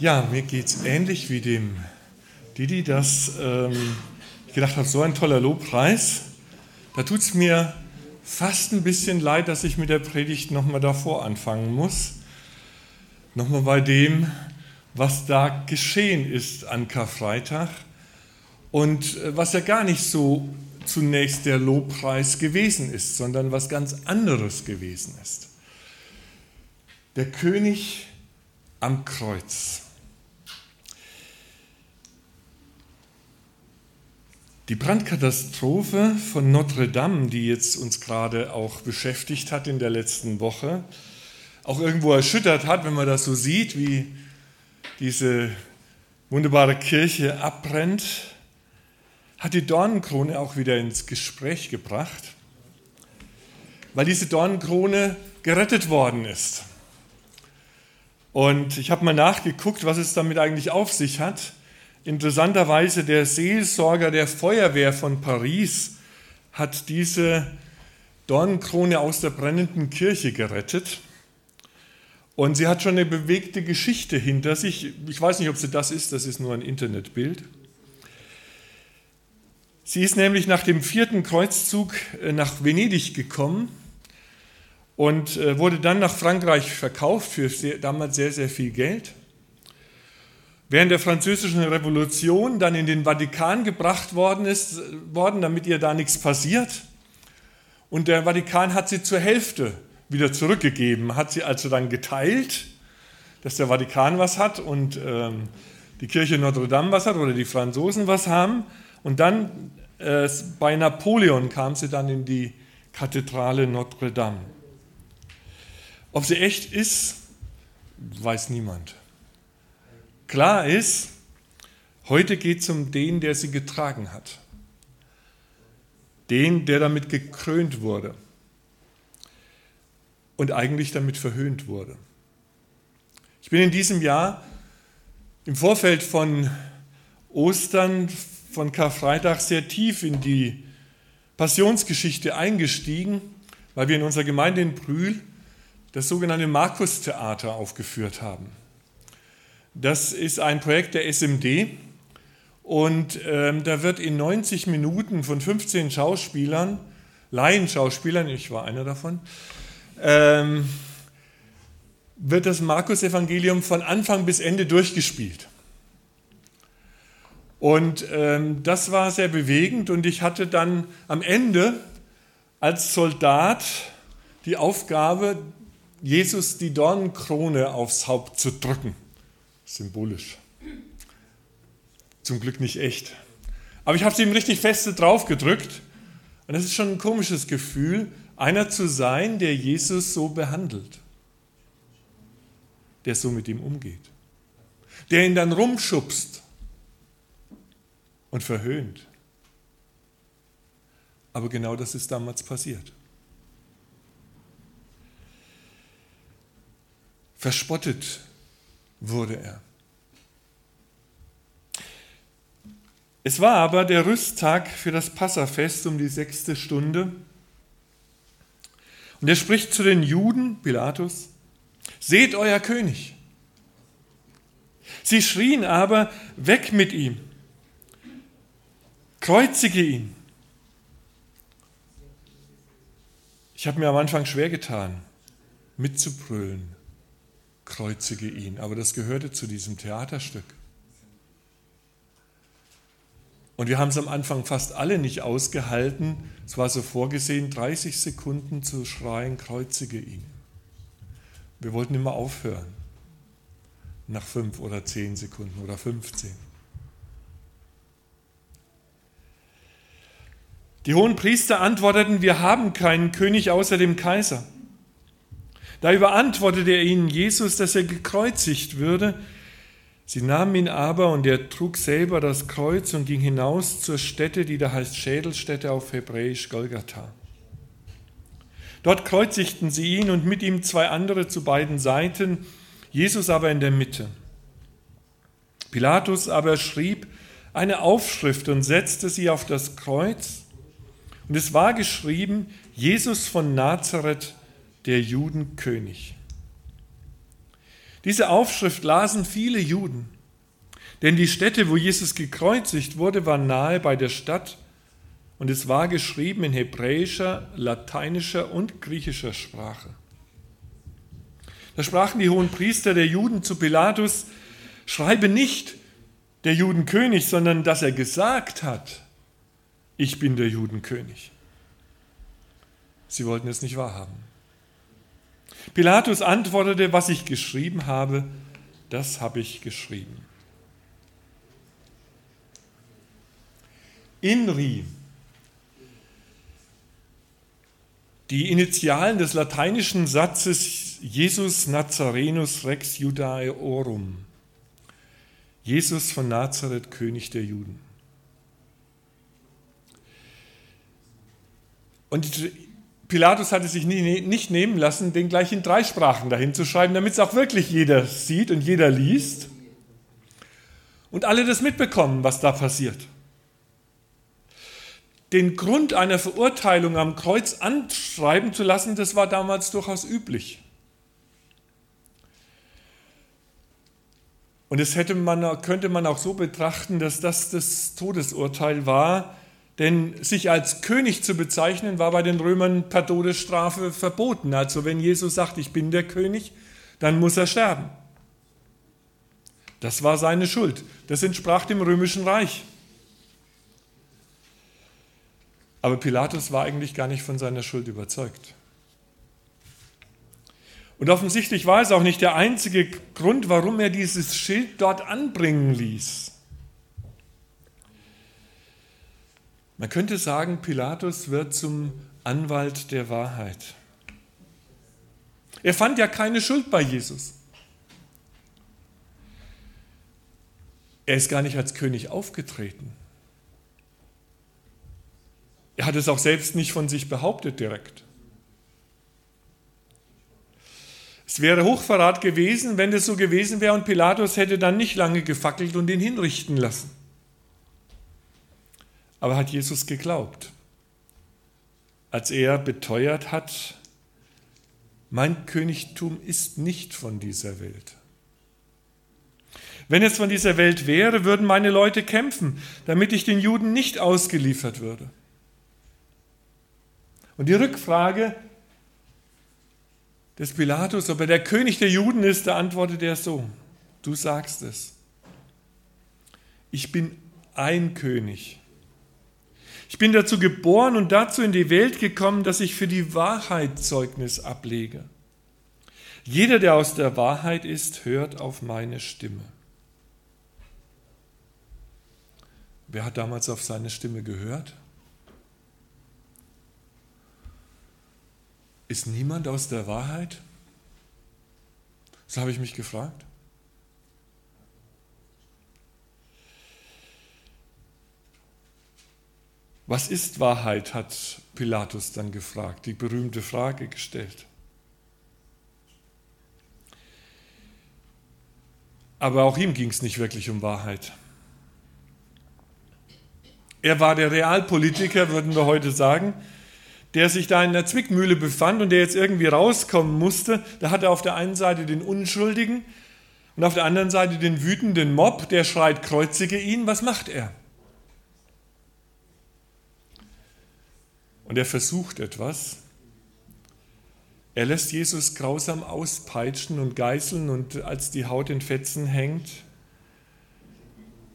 Ja, mir geht es ähnlich wie dem Didi, dass ähm, ich gedacht habe, so ein toller Lobpreis. Da tut es mir fast ein bisschen leid, dass ich mit der Predigt nochmal davor anfangen muss. Nochmal bei dem, was da geschehen ist an Karfreitag und äh, was ja gar nicht so zunächst der Lobpreis gewesen ist, sondern was ganz anderes gewesen ist. Der König am Kreuz. Die Brandkatastrophe von Notre Dame, die jetzt uns gerade auch beschäftigt hat in der letzten Woche, auch irgendwo erschüttert hat, wenn man das so sieht, wie diese wunderbare Kirche abbrennt, hat die Dornenkrone auch wieder ins Gespräch gebracht, weil diese Dornenkrone gerettet worden ist. Und ich habe mal nachgeguckt, was es damit eigentlich auf sich hat. Interessanterweise der Seelsorger der Feuerwehr von Paris hat diese Dornenkrone aus der brennenden Kirche gerettet. Und sie hat schon eine bewegte Geschichte hinter sich. Ich weiß nicht, ob sie das ist, das ist nur ein Internetbild. Sie ist nämlich nach dem vierten Kreuzzug äh, nach Venedig gekommen und äh, wurde dann nach Frankreich verkauft für damals sehr, sehr viel Geld während der französischen Revolution dann in den Vatikan gebracht worden ist, worden, damit ihr da nichts passiert. Und der Vatikan hat sie zur Hälfte wieder zurückgegeben, hat sie also dann geteilt, dass der Vatikan was hat und ähm, die Kirche Notre Dame was hat oder die Franzosen was haben. Und dann äh, bei Napoleon kam sie dann in die Kathedrale Notre Dame. Ob sie echt ist, weiß niemand. Klar ist, heute geht es um den, der sie getragen hat. Den, der damit gekrönt wurde und eigentlich damit verhöhnt wurde. Ich bin in diesem Jahr im Vorfeld von Ostern, von Karfreitag sehr tief in die Passionsgeschichte eingestiegen, weil wir in unserer Gemeinde in Brühl das sogenannte Markus-Theater aufgeführt haben. Das ist ein Projekt der SMD und ähm, da wird in 90 Minuten von 15 Schauspielern, Laienschauspielern, ich war einer davon, ähm, wird das Markus-Evangelium von Anfang bis Ende durchgespielt. Und ähm, das war sehr bewegend und ich hatte dann am Ende als Soldat die Aufgabe, Jesus die Dornenkrone aufs Haupt zu drücken symbolisch. Zum Glück nicht echt. Aber ich habe sie ihm richtig feste drauf gedrückt. Und das ist schon ein komisches Gefühl, einer zu sein, der Jesus so behandelt, der so mit ihm umgeht, der ihn dann rumschubst und verhöhnt. Aber genau das ist damals passiert. Verspottet wurde er. Es war aber der Rüsttag für das Passafest um die sechste Stunde. Und er spricht zu den Juden, Pilatus, seht euer König. Sie schrien aber, weg mit ihm, kreuzige ihn. Ich habe mir am Anfang schwer getan, mitzubrüllen kreuzige ihn. Aber das gehörte zu diesem Theaterstück. Und wir haben es am Anfang fast alle nicht ausgehalten. Es war so vorgesehen, 30 Sekunden zu schreien, kreuzige ihn. Wir wollten immer aufhören. Nach fünf oder zehn Sekunden oder 15. Die hohen Priester antworteten, wir haben keinen König außer dem Kaiser. Da überantwortete er ihnen Jesus, dass er gekreuzigt würde. Sie nahmen ihn aber und er trug selber das Kreuz und ging hinaus zur Stätte, die da heißt Schädelstätte auf Hebräisch Golgatha. Dort kreuzigten sie ihn und mit ihm zwei andere zu beiden Seiten, Jesus aber in der Mitte. Pilatus aber schrieb eine Aufschrift und setzte sie auf das Kreuz. Und es war geschrieben, Jesus von Nazareth, der Judenkönig. Diese Aufschrift lasen viele Juden, denn die Stätte, wo Jesus gekreuzigt wurde, war nahe bei der Stadt und es war geschrieben in hebräischer, lateinischer und griechischer Sprache. Da sprachen die hohen Priester der Juden zu Pilatus, schreibe nicht der Judenkönig, sondern dass er gesagt hat, ich bin der Judenkönig. Sie wollten es nicht wahrhaben. Pilatus antwortete, was ich geschrieben habe, das habe ich geschrieben. INRI, die Initialen des lateinischen Satzes Jesus Nazarenus Rex Judaeorum, Jesus von Nazareth, König der Juden. Und Pilatus hatte sich nicht nehmen lassen, den gleich in drei Sprachen dahin zu schreiben, damit es auch wirklich jeder sieht und jeder liest. Und alle das mitbekommen, was da passiert. Den Grund einer Verurteilung am Kreuz anschreiben zu lassen, das war damals durchaus üblich. Und das hätte man, könnte man auch so betrachten, dass das das Todesurteil war, denn sich als König zu bezeichnen, war bei den Römern per Todesstrafe verboten. Also wenn Jesus sagt, ich bin der König, dann muss er sterben. Das war seine Schuld. Das entsprach dem römischen Reich. Aber Pilatus war eigentlich gar nicht von seiner Schuld überzeugt. Und offensichtlich war es auch nicht der einzige Grund, warum er dieses Schild dort anbringen ließ. Man könnte sagen, Pilatus wird zum Anwalt der Wahrheit. Er fand ja keine Schuld bei Jesus. Er ist gar nicht als König aufgetreten. Er hat es auch selbst nicht von sich behauptet direkt. Es wäre Hochverrat gewesen, wenn das so gewesen wäre und Pilatus hätte dann nicht lange gefackelt und ihn hinrichten lassen aber hat Jesus geglaubt, als er beteuert hat, mein Königtum ist nicht von dieser Welt. Wenn es von dieser Welt wäre, würden meine Leute kämpfen, damit ich den Juden nicht ausgeliefert würde. Und die Rückfrage des Pilatus, ob er der König der Juden ist, da antwortet er so, du sagst es. Ich bin ein König ich bin dazu geboren und dazu in die Welt gekommen, dass ich für die Wahrheit Zeugnis ablege. Jeder, der aus der Wahrheit ist, hört auf meine Stimme. Wer hat damals auf seine Stimme gehört? Ist niemand aus der Wahrheit? So habe ich mich gefragt. Was ist Wahrheit, hat Pilatus dann gefragt, die berühmte Frage gestellt. Aber auch ihm ging es nicht wirklich um Wahrheit. Er war der Realpolitiker, würden wir heute sagen, der sich da in der Zwickmühle befand und der jetzt irgendwie rauskommen musste. Da hat er auf der einen Seite den Unschuldigen und auf der anderen Seite den wütenden Mob, der schreit, kreuzige ihn. Was macht er? Und er versucht etwas. Er lässt Jesus grausam auspeitschen und geißeln und als die Haut in Fetzen hängt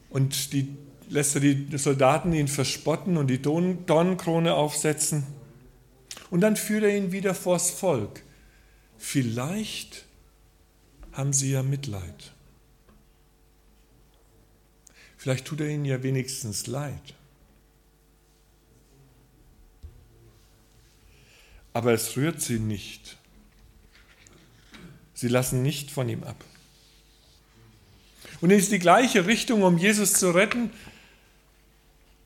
und die, lässt er die Soldaten ihn verspotten und die Dornenkrone aufsetzen. Und dann führt er ihn wieder vors Volk. Vielleicht haben sie ja Mitleid. Vielleicht tut er ihnen ja wenigstens leid. Aber es rührt sie nicht. Sie lassen nicht von ihm ab. Und in die gleiche Richtung, um Jesus zu retten,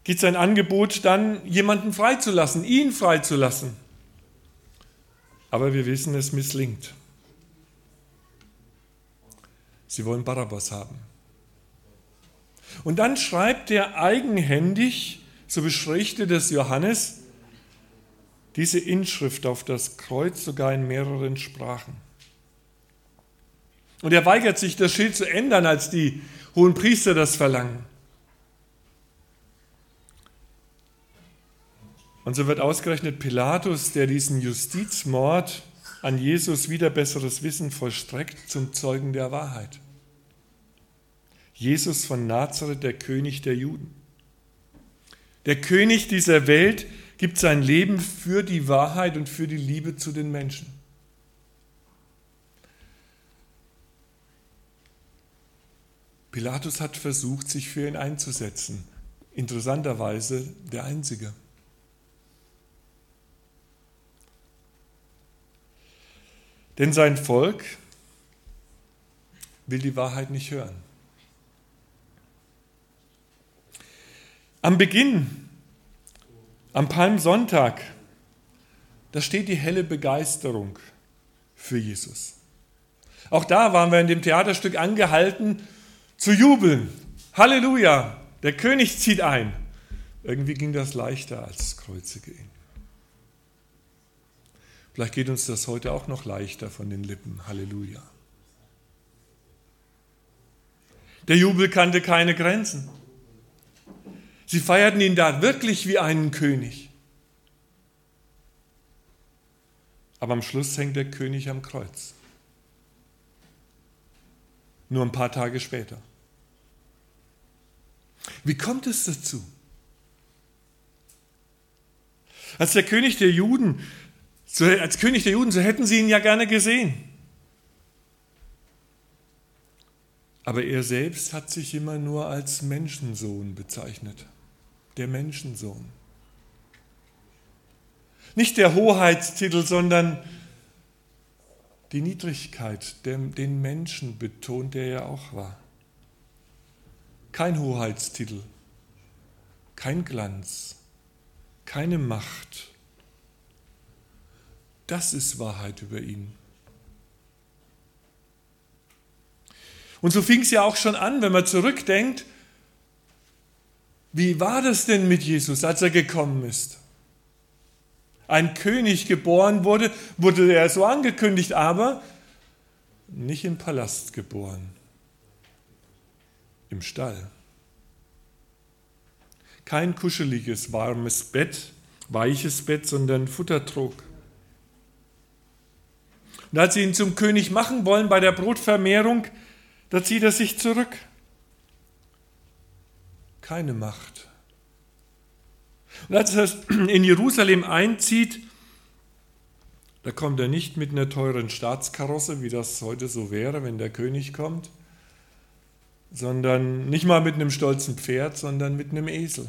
geht sein Angebot dann, jemanden freizulassen, ihn freizulassen. Aber wir wissen, es misslingt. Sie wollen Barabbas haben. Und dann schreibt er eigenhändig, so beschrichtet es Johannes, diese Inschrift auf das Kreuz sogar in mehreren Sprachen. Und er weigert sich, das Schild zu ändern, als die hohen Priester das verlangen. Und so wird ausgerechnet Pilatus, der diesen Justizmord an Jesus wieder besseres Wissen vollstreckt, zum Zeugen der Wahrheit. Jesus von Nazareth, der König der Juden. Der König dieser Welt gibt sein Leben für die Wahrheit und für die Liebe zu den Menschen. Pilatus hat versucht, sich für ihn einzusetzen. Interessanterweise der Einzige. Denn sein Volk will die Wahrheit nicht hören. Am Beginn, am Palmsonntag, da steht die helle Begeisterung für Jesus. Auch da waren wir in dem Theaterstück angehalten zu jubeln. Halleluja, der König zieht ein. Irgendwie ging das leichter als Kreuzige ihn. Vielleicht geht uns das heute auch noch leichter von den Lippen. Halleluja. Der Jubel kannte keine Grenzen. Sie feierten ihn da wirklich wie einen König. Aber am Schluss hängt der König am Kreuz. Nur ein paar Tage später. Wie kommt es dazu? Als der König der Juden als König der Juden, so hätten sie ihn ja gerne gesehen. Aber er selbst hat sich immer nur als Menschensohn bezeichnet. Der Menschensohn. Nicht der Hoheitstitel, sondern die Niedrigkeit, den Menschen betont er ja auch war. Kein Hoheitstitel, kein Glanz, keine Macht, das ist Wahrheit über ihn. Und so fing es ja auch schon an, wenn man zurückdenkt, wie war das denn mit Jesus, als er gekommen ist? Ein König geboren wurde, wurde er so angekündigt, aber nicht im Palast geboren, im Stall. Kein kuscheliges, warmes Bett, weiches Bett, sondern Futtertrog. Und als sie ihn zum König machen wollen bei der Brotvermehrung, da zieht er sich zurück. Keine Macht. Und als er in Jerusalem einzieht, da kommt er nicht mit einer teuren Staatskarosse, wie das heute so wäre, wenn der König kommt, sondern nicht mal mit einem stolzen Pferd, sondern mit einem Esel.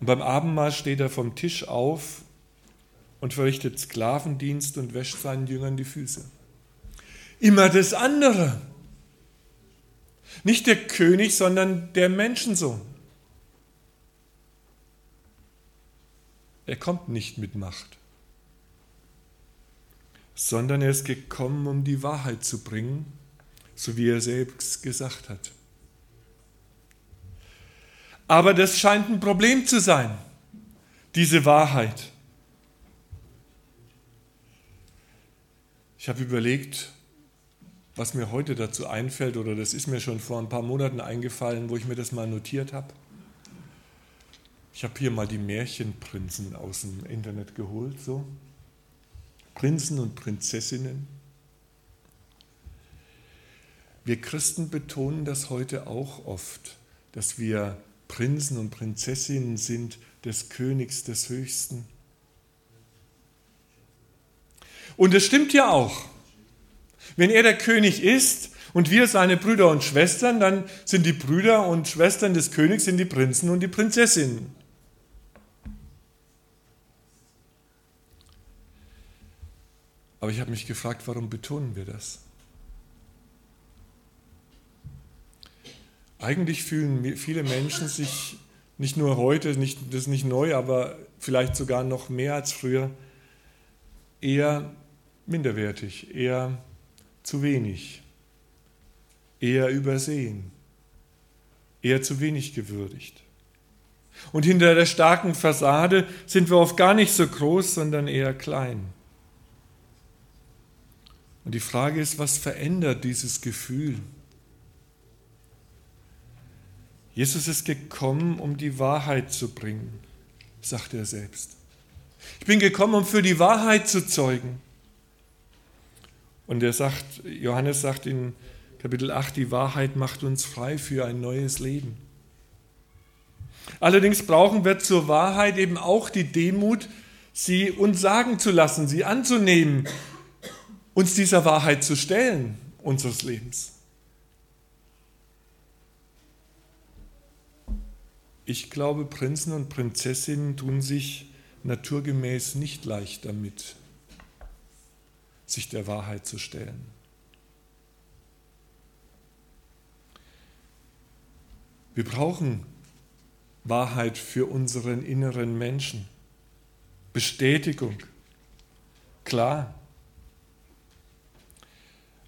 Und beim Abendmahl steht er vom Tisch auf und verrichtet Sklavendienst und wäscht seinen Jüngern die Füße. Immer das andere. Nicht der König, sondern der Menschensohn. Er kommt nicht mit Macht, sondern er ist gekommen, um die Wahrheit zu bringen, so wie er selbst gesagt hat. Aber das scheint ein Problem zu sein, diese Wahrheit. Ich habe überlegt, was mir heute dazu einfällt, oder das ist mir schon vor ein paar Monaten eingefallen, wo ich mir das mal notiert habe. Ich habe hier mal die Märchenprinzen aus dem Internet geholt, so. Prinzen und Prinzessinnen. Wir Christen betonen das heute auch oft, dass wir Prinzen und Prinzessinnen sind des Königs des Höchsten. Und es stimmt ja auch. Wenn er der König ist und wir seine Brüder und Schwestern, dann sind die Brüder und Schwestern des Königs sind die Prinzen und die Prinzessinnen. Aber ich habe mich gefragt, warum betonen wir das? Eigentlich fühlen viele Menschen sich nicht nur heute, nicht, das ist nicht neu, aber vielleicht sogar noch mehr als früher, eher minderwertig, eher zu wenig, eher übersehen, eher zu wenig gewürdigt. Und hinter der starken Fassade sind wir oft gar nicht so groß, sondern eher klein. Und die Frage ist, was verändert dieses Gefühl? Jesus ist gekommen, um die Wahrheit zu bringen, sagt er selbst. Ich bin gekommen, um für die Wahrheit zu zeugen. Und er sagt, Johannes sagt in Kapitel 8, die Wahrheit macht uns frei für ein neues Leben. Allerdings brauchen wir zur Wahrheit eben auch die Demut, sie uns sagen zu lassen, sie anzunehmen, uns dieser Wahrheit zu stellen, unseres Lebens. Ich glaube, Prinzen und Prinzessinnen tun sich naturgemäß nicht leicht damit, sich der Wahrheit zu stellen. Wir brauchen Wahrheit für unseren inneren Menschen. Bestätigung, klar.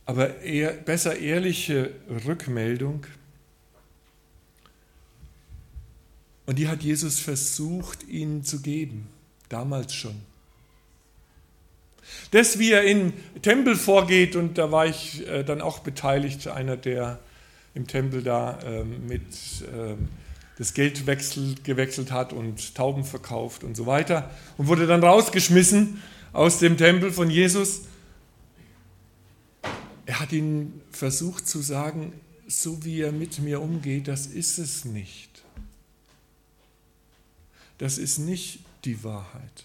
Aber eher, besser ehrliche Rückmeldung. Und die hat Jesus versucht, ihnen zu geben, damals schon. Das, wie er im Tempel vorgeht, und da war ich äh, dann auch beteiligt, einer, der im Tempel da äh, mit äh, das Geld wechselt, gewechselt hat und Tauben verkauft und so weiter und wurde dann rausgeschmissen aus dem Tempel von Jesus. Er hat ihnen versucht zu sagen, so wie er mit mir umgeht, das ist es nicht. Das ist nicht die Wahrheit.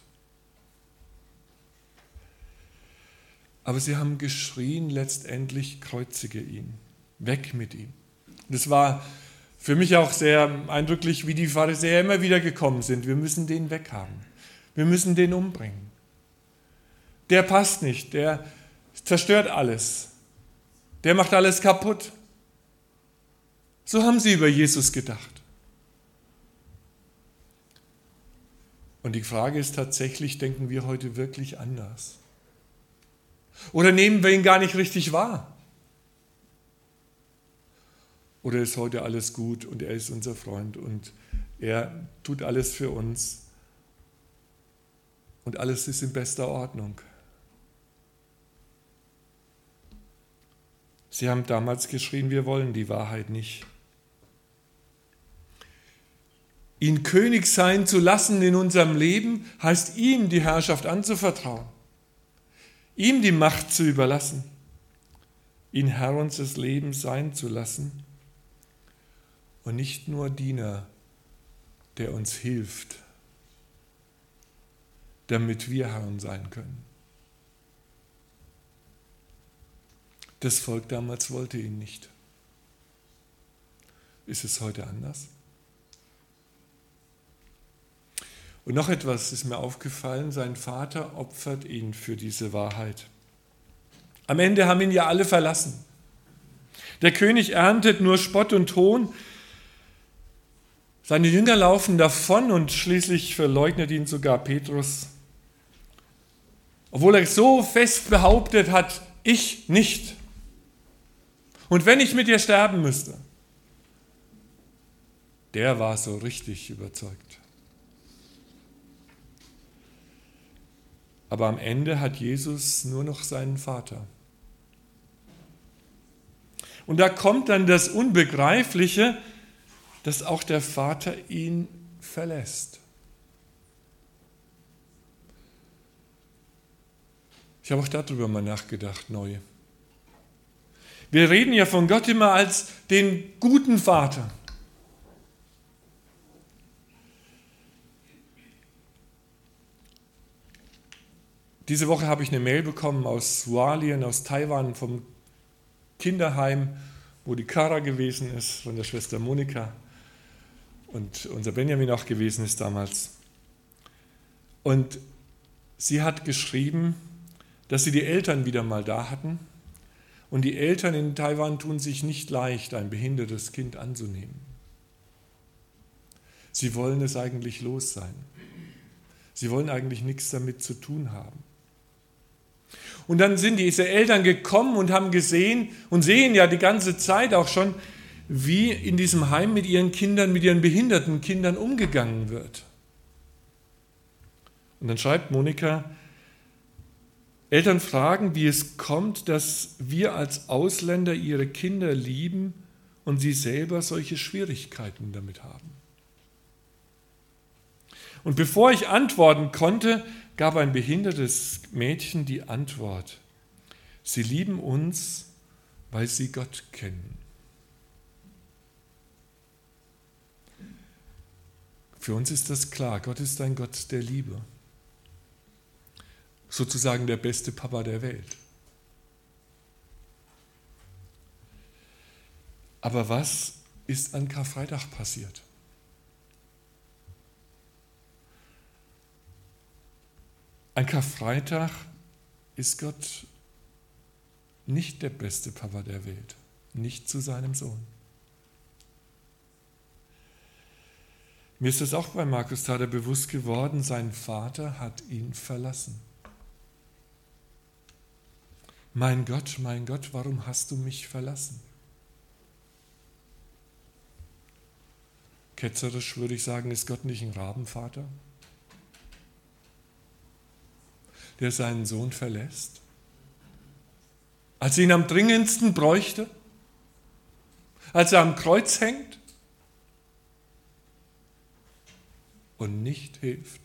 Aber sie haben geschrien, letztendlich kreuzige ihn, weg mit ihm. Das war für mich auch sehr eindrücklich, wie die Pharisäer immer wieder gekommen sind. Wir müssen den weghaben. Wir müssen den umbringen. Der passt nicht, der zerstört alles. Der macht alles kaputt. So haben sie über Jesus gedacht. Und die Frage ist tatsächlich, denken wir heute wirklich anders? Oder nehmen wir ihn gar nicht richtig wahr? Oder ist heute alles gut und er ist unser Freund und er tut alles für uns und alles ist in bester Ordnung. Sie haben damals geschrien, wir wollen die Wahrheit nicht. Ihn König sein zu lassen in unserem Leben, heißt ihm die Herrschaft anzuvertrauen, ihm die Macht zu überlassen, ihn Herr unseres Lebens sein zu lassen und nicht nur Diener, der uns hilft, damit wir Herren sein können. Das Volk damals wollte ihn nicht. Ist es heute anders? Und noch etwas ist mir aufgefallen, sein Vater opfert ihn für diese Wahrheit. Am Ende haben ihn ja alle verlassen. Der König erntet nur Spott und Hohn, seine Jünger laufen davon und schließlich verleugnet ihn sogar Petrus. Obwohl er so fest behauptet hat, ich nicht. Und wenn ich mit dir sterben müsste, der war so richtig überzeugt. Aber am Ende hat Jesus nur noch seinen Vater. Und da kommt dann das Unbegreifliche, dass auch der Vater ihn verlässt. Ich habe auch darüber mal nachgedacht, neu. Wir reden ja von Gott immer als den guten Vater. Diese Woche habe ich eine Mail bekommen aus Hualien, aus Taiwan, vom Kinderheim, wo die Kara gewesen ist, von der Schwester Monika und unser Benjamin auch gewesen ist damals. Und sie hat geschrieben, dass sie die Eltern wieder mal da hatten. Und die Eltern in Taiwan tun sich nicht leicht, ein behindertes Kind anzunehmen. Sie wollen es eigentlich los sein. Sie wollen eigentlich nichts damit zu tun haben. Und dann sind diese Eltern gekommen und haben gesehen und sehen ja die ganze Zeit auch schon, wie in diesem Heim mit ihren Kindern, mit ihren behinderten Kindern umgegangen wird. Und dann schreibt Monika, Eltern fragen, wie es kommt, dass wir als Ausländer ihre Kinder lieben und sie selber solche Schwierigkeiten damit haben. Und bevor ich antworten konnte, gab ein behindertes Mädchen die Antwort. Sie lieben uns, weil sie Gott kennen. Für uns ist das klar, Gott ist ein Gott der Liebe. Sozusagen der beste Papa der Welt. Aber was ist an Karfreitag passiert? An Karfreitag ist Gott nicht der beste Papa der Welt, nicht zu seinem Sohn. Mir ist es auch bei Markus Tader bewusst geworden, sein Vater hat ihn verlassen. Mein Gott, mein Gott, warum hast du mich verlassen? Ketzerisch würde ich sagen, ist Gott nicht ein Rabenvater, der seinen Sohn verlässt? Als er ihn am dringendsten bräuchte? Als er am Kreuz hängt? und nicht hilft.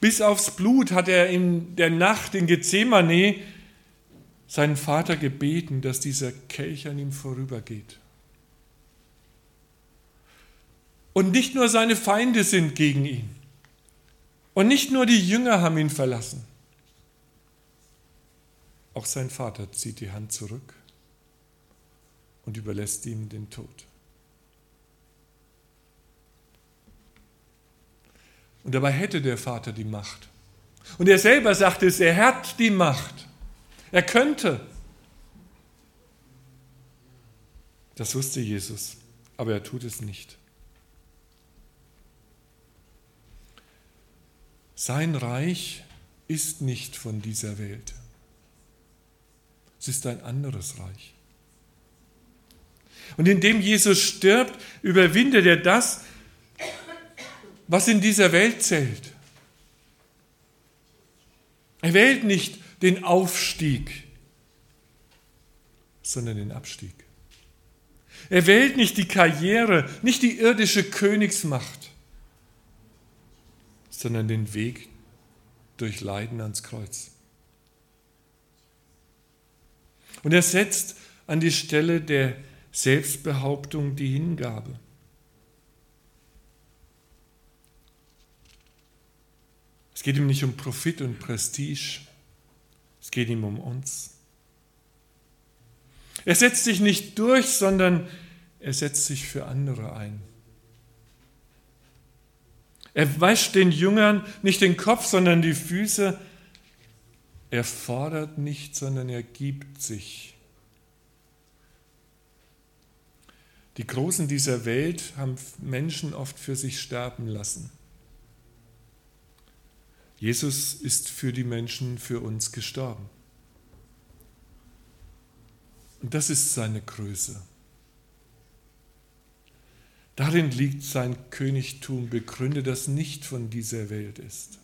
Bis aufs Blut hat er in der Nacht in Gethsemane seinen Vater gebeten, dass dieser Kelch an ihm vorübergeht. Und nicht nur seine Feinde sind gegen ihn. Und nicht nur die Jünger haben ihn verlassen. Auch sein Vater zieht die Hand zurück und überlässt ihm den Tod. Und dabei hätte der Vater die Macht. Und er selber sagt es, er hat die Macht. Er könnte. Das wusste Jesus, aber er tut es nicht. Sein Reich ist nicht von dieser Welt. Es ist ein anderes Reich. Und indem Jesus stirbt, überwindet er das, was in dieser Welt zählt. Er wählt nicht den Aufstieg, sondern den Abstieg. Er wählt nicht die Karriere, nicht die irdische Königsmacht, sondern den Weg durch Leiden ans Kreuz. Und er setzt an die Stelle der Selbstbehauptung die Hingabe. Es geht ihm nicht um Profit und Prestige, es geht ihm um uns. Er setzt sich nicht durch, sondern er setzt sich für andere ein. Er wäscht den Jüngern nicht den Kopf, sondern die Füße. Er fordert nicht, sondern er gibt sich. Die Großen dieser Welt haben Menschen oft für sich sterben lassen. Jesus ist für die Menschen, für uns gestorben. Und das ist seine Größe. Darin liegt sein Königtum begründet, das nicht von dieser Welt ist.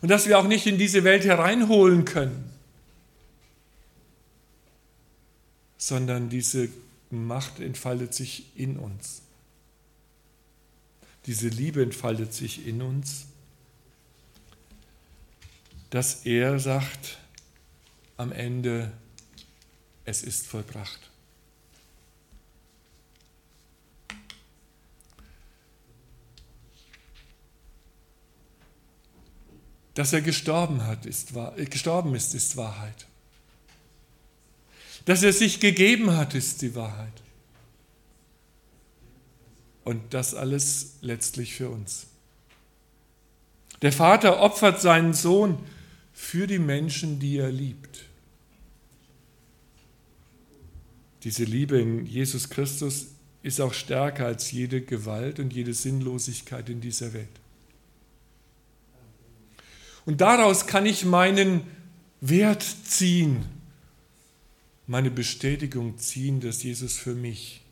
Und dass wir auch nicht in diese Welt hereinholen können, sondern diese Macht entfaltet sich in uns. Diese Liebe entfaltet sich in uns, dass er sagt am Ende, es ist vollbracht. Dass er gestorben, hat, ist, gestorben ist, ist Wahrheit. Dass er sich gegeben hat, ist die Wahrheit. Und das alles letztlich für uns. Der Vater opfert seinen Sohn für die Menschen, die er liebt. Diese Liebe in Jesus Christus ist auch stärker als jede Gewalt und jede Sinnlosigkeit in dieser Welt. Und daraus kann ich meinen Wert ziehen meine Bestätigung ziehen, dass Jesus für mich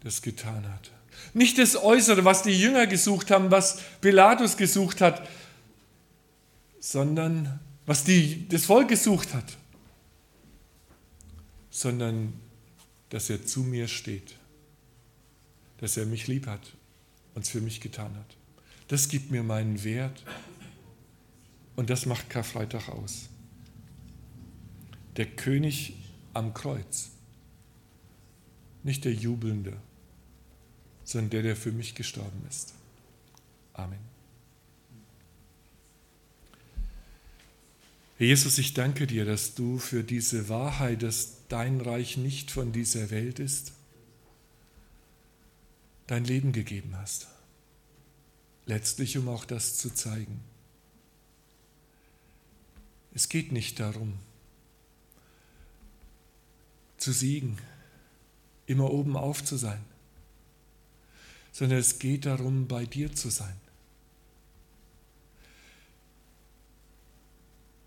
das getan hat. Nicht das Äußere, was die Jünger gesucht haben, was Pilatus gesucht hat, sondern was die, das Volk gesucht hat, sondern dass er zu mir steht, dass er mich lieb hat und es für mich getan hat. Das gibt mir meinen Wert und das macht Karfreitag aus. Der König am Kreuz, nicht der Jubelnde, sondern der, der für mich gestorben ist. Amen. Herr Jesus, ich danke dir, dass du für diese Wahrheit, dass dein Reich nicht von dieser Welt ist, dein Leben gegeben hast. Letztlich, um auch das zu zeigen. Es geht nicht darum, zu siegen, immer oben auf zu sein, sondern es geht darum, bei dir zu sein.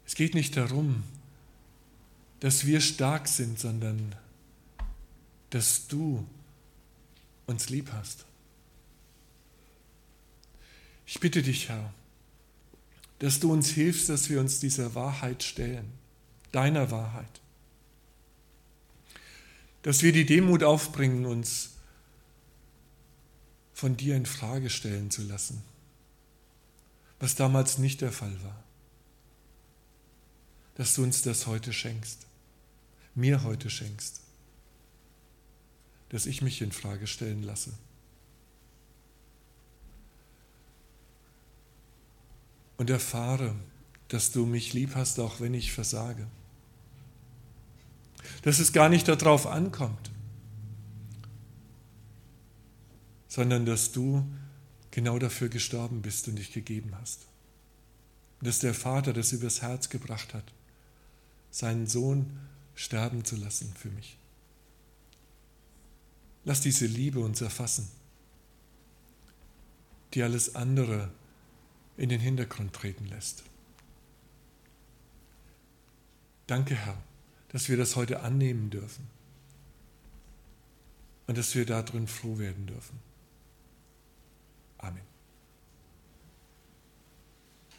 Es geht nicht darum, dass wir stark sind, sondern dass du uns lieb hast. Ich bitte dich, Herr, dass du uns hilfst, dass wir uns dieser Wahrheit stellen, deiner Wahrheit. Dass wir die Demut aufbringen, uns von dir in Frage stellen zu lassen, was damals nicht der Fall war. Dass du uns das heute schenkst, mir heute schenkst, dass ich mich in Frage stellen lasse. Und erfahre, dass du mich lieb hast, auch wenn ich versage. Dass es gar nicht darauf ankommt, sondern dass du genau dafür gestorben bist und dich gegeben hast. Dass der Vater das übers Herz gebracht hat, seinen Sohn sterben zu lassen für mich. Lass diese Liebe uns erfassen, die alles andere in den Hintergrund treten lässt. Danke, Herr, dass wir das heute annehmen dürfen und dass wir darin froh werden dürfen. Amen.